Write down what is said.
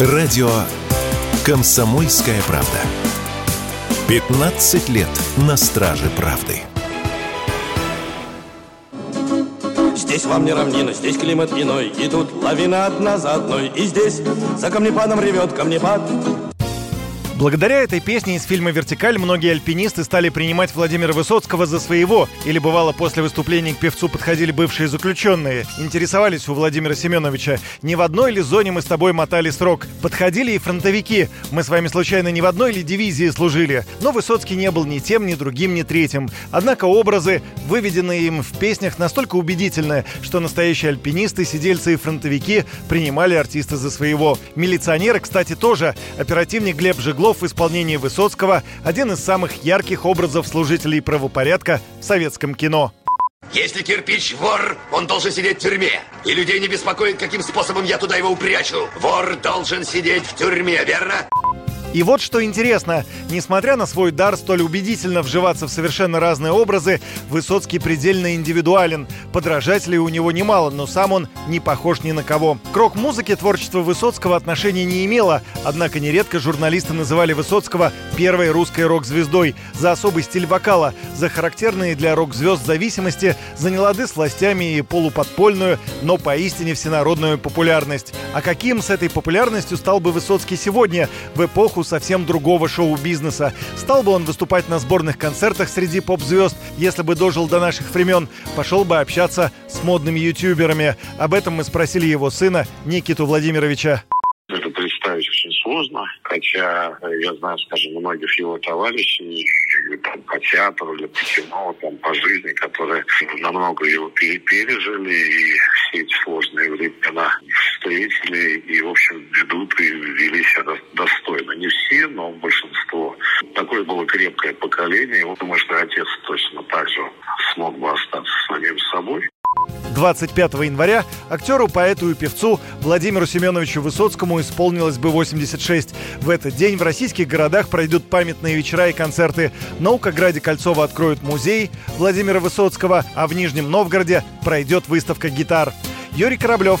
Радио «Комсомольская правда». 15 лет на страже правды. Здесь вам не равнина, здесь климат иной И тут лавина одна за одной И здесь за камнепадом ревет камнепад Благодаря этой песне из фильма «Вертикаль» многие альпинисты стали принимать Владимира Высоцкого за своего, или бывало после выступления к певцу подходили бывшие заключенные, интересовались у Владимира Семеновича, не в одной ли зоне мы с тобой мотали срок. Подходили и фронтовики, мы с вами случайно не в одной ли дивизии служили, но Высоцкий не был ни тем, ни другим, ни третьим. Однако образы, выведенные им в песнях, настолько убедительны, что настоящие альпинисты, сидельцы и фронтовики принимали артиста за своего. Милиционеры, кстати, тоже. Оперативник Глеб Жиглов Орлов в исполнении Высоцкого – один из самых ярких образов служителей правопорядка в советском кино. Если кирпич вор, он должен сидеть в тюрьме. И людей не беспокоит, каким способом я туда его упрячу. Вор должен сидеть в тюрьме, верно? И вот что интересно, несмотря на свой дар столь убедительно вживаться в совершенно разные образы, Высоцкий предельно индивидуален. Подражателей у него немало, но сам он не похож ни на кого. К рок-музыке творчество Высоцкого отношения не имело, однако нередко журналисты называли Высоцкого первой русской рок-звездой за особый стиль вокала, за характерные для рок-звезд зависимости, за нелады с властями и полуподпольную, но поистине всенародную популярность. А каким с этой популярностью стал бы Высоцкий сегодня, в эпоху совсем другого шоу-бизнеса. Стал бы он выступать на сборных концертах среди поп-звезд, если бы дожил до наших времен, пошел бы общаться с модными ютуберами. Об этом мы спросили его сына Никиту Владимировича. Это представить очень сложно, хотя я знаю, скажем, многих его товарищей, там, по театру или по кино, там, по жизни, которые намного его пережили, и все эти сложные времена встретили, и, в общем, ведут и вели себя достойно. Не все, но большинство. Такое было крепкое поколение. Я думаю, что отец точно так же смог бы остаться самим собой. 25 января актеру, поэту и певцу Владимиру Семеновичу Высоцкому исполнилось бы 86. В этот день в российских городах пройдут памятные вечера и концерты. В Наукограде Кольцова откроют музей Владимира Высоцкого, а в Нижнем Новгороде пройдет выставка гитар. Юрий Кораблев,